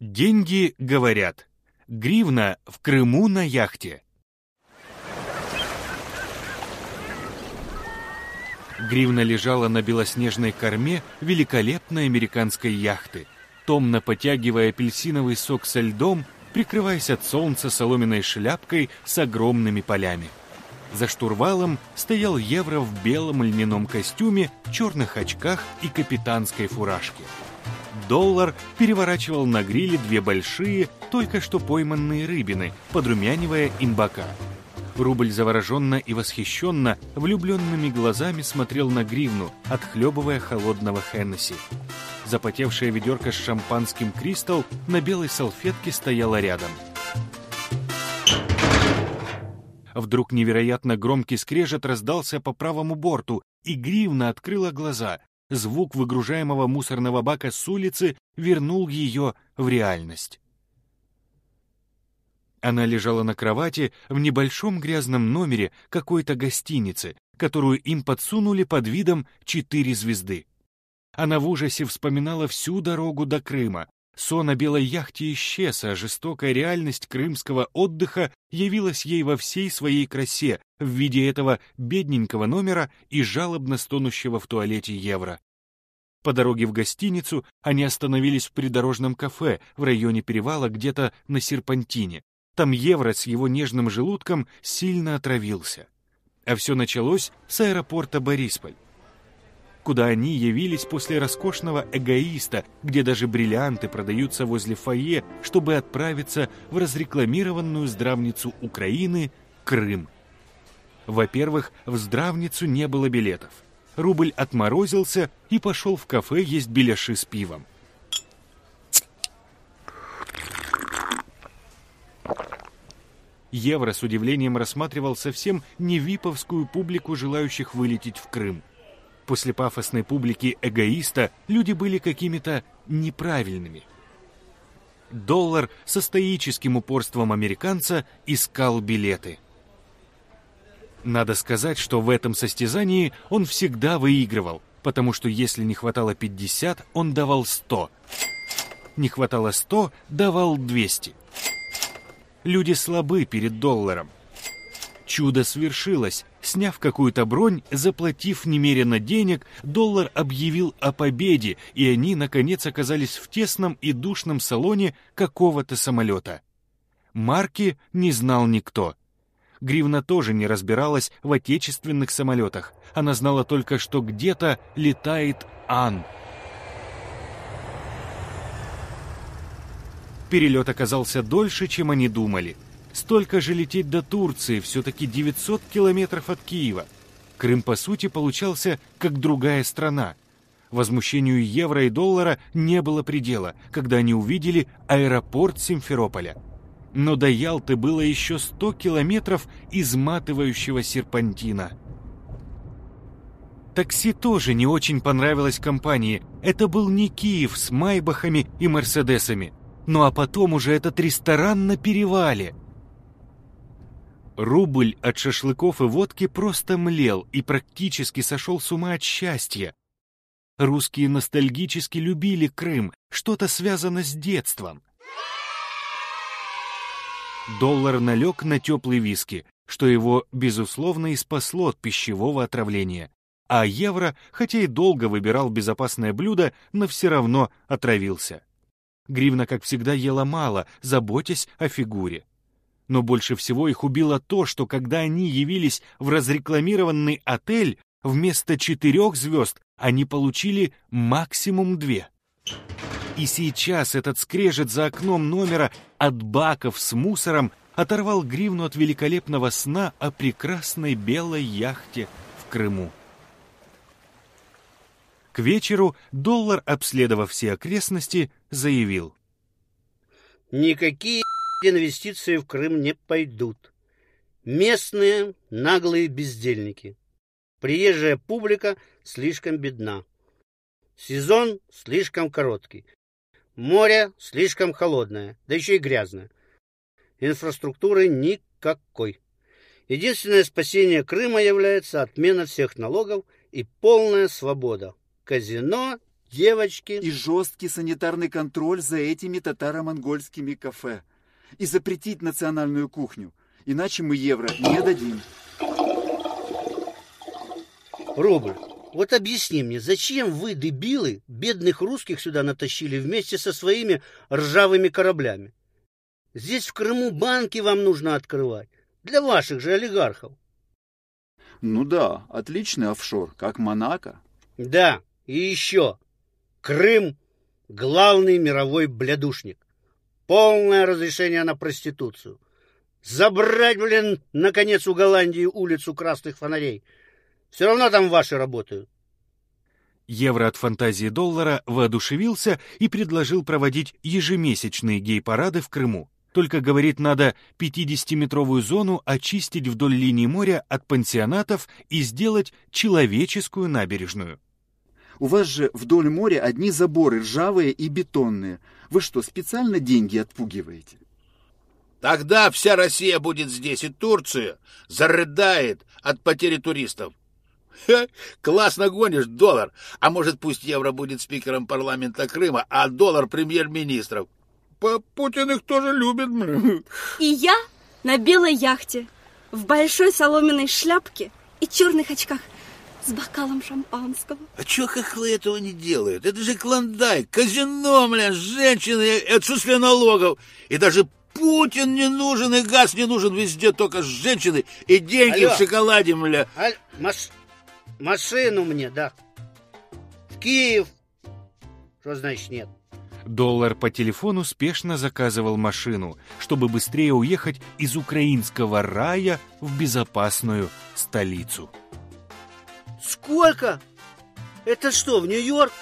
Деньги говорят. Гривна в Крыму на яхте. Гривна лежала на белоснежной корме великолепной американской яхты, томно потягивая апельсиновый сок со льдом, прикрываясь от солнца соломенной шляпкой с огромными полями. За штурвалом стоял Евро в белом льняном костюме, черных очках и капитанской фуражке. Доллар переворачивал на гриле две большие, только что пойманные рыбины, подрумянивая им бока. Рубль завороженно и восхищенно влюбленными глазами смотрел на гривну, отхлебывая холодного Хеннесси. Запотевшая ведерко с шампанским «Кристалл» на белой салфетке стояла рядом. Вдруг невероятно громкий скрежет раздался по правому борту, и гривна открыла глаза. Звук выгружаемого мусорного бака с улицы вернул ее в реальность. Она лежала на кровати в небольшом грязном номере какой-то гостиницы, которую им подсунули под видом четыре звезды. Она в ужасе вспоминала всю дорогу до Крыма. Сон о белой яхте исчез, а жестокая реальность крымского отдыха явилась ей во всей своей красе в виде этого бедненького номера и жалобно стонущего в туалете евро. По дороге в гостиницу они остановились в придорожном кафе в районе перевала где-то на Серпантине. Там Евро с его нежным желудком сильно отравился. А все началось с аэропорта Борисполь, куда они явились после роскошного эгоиста, где даже бриллианты продаются возле фойе, чтобы отправиться в разрекламированную здравницу Украины Крым. Во-первых, в здравницу не было билетов. Рубль отморозился и пошел в кафе есть беляши с пивом. Евро с удивлением рассматривал совсем не виповскую публику, желающих вылететь в Крым. После пафосной публики эгоиста люди были какими-то неправильными. Доллар со стоическим упорством американца искал билеты. Надо сказать, что в этом состязании он всегда выигрывал, потому что если не хватало 50, он давал 100. Не хватало 100, давал 200. Люди слабы перед долларом. Чудо свершилось. Сняв какую-то бронь, заплатив немерено денег, доллар объявил о победе, и они, наконец, оказались в тесном и душном салоне какого-то самолета. Марки не знал никто. Гривна тоже не разбиралась в отечественных самолетах. Она знала только, что где-то летает Ан — Перелет оказался дольше, чем они думали. Столько же лететь до Турции, все-таки 900 километров от Киева. Крым, по сути, получался как другая страна. Возмущению евро и доллара не было предела, когда они увидели аэропорт Симферополя. Но до Ялты было еще 100 километров изматывающего серпантина. Такси тоже не очень понравилось компании. Это был не Киев с Майбахами и Мерседесами ну а потом уже этот ресторан на перевале. Рубль от шашлыков и водки просто млел и практически сошел с ума от счастья. Русские ностальгически любили Крым, что-то связано с детством. Доллар налег на теплый виски, что его, безусловно, и спасло от пищевого отравления. А евро, хотя и долго выбирал безопасное блюдо, но все равно отравился. Гривна, как всегда, ела мало, заботясь о фигуре. Но больше всего их убило то, что когда они явились в разрекламированный отель, вместо четырех звезд они получили максимум две. И сейчас этот скрежет за окном номера от баков с мусором оторвал гривну от великолепного сна о прекрасной белой яхте в Крыму. К вечеру доллар, обследовав все окрестности, заявил. Никакие инвестиции в Крым не пойдут. Местные наглые бездельники. Приезжая публика слишком бедна. Сезон слишком короткий. Море слишком холодное, да еще и грязное. Инфраструктуры никакой. Единственное спасение Крыма является отмена всех налогов и полная свобода казино девочки. И жесткий санитарный контроль за этими татаро-монгольскими кафе. И запретить национальную кухню. Иначе мы евро не дадим. Рубль, вот объясни мне, зачем вы, дебилы, бедных русских сюда натащили вместе со своими ржавыми кораблями? Здесь в Крыму банки вам нужно открывать. Для ваших же олигархов. Ну да, отличный офшор, как Монако. Да, и еще. Крым — главный мировой блядушник. Полное разрешение на проституцию. Забрать, блин, наконец, у Голландии улицу красных фонарей. Все равно там ваши работают. Евро от фантазии доллара воодушевился и предложил проводить ежемесячные гей-парады в Крыму. Только, говорит, надо 50-метровую зону очистить вдоль линии моря от пансионатов и сделать человеческую набережную. У вас же вдоль моря одни заборы ржавые и бетонные. Вы что, специально деньги отпугиваете? Тогда вся Россия будет здесь, и Турция зарыдает от потери туристов. Ха, классно гонишь, доллар. А может, пусть евро будет спикером парламента Крыма, а доллар премьер-министров. Путин их тоже любит. И я на белой яхте, в большой соломенной шляпке и черных очках с бокалом шампанского. А чё хохлы этого не делают? Это же клондайк, казино, бля, женщины, отсутствие налогов. И даже Путин не нужен, и газ не нужен, везде только женщины и деньги Алло. в шоколаде, бля. Аль, маш... Машину мне, да. В Киев. Что значит нет? Доллар по телефону спешно заказывал машину, чтобы быстрее уехать из украинского рая в безопасную столицу. Сколько? Это что, в Нью-Йорк?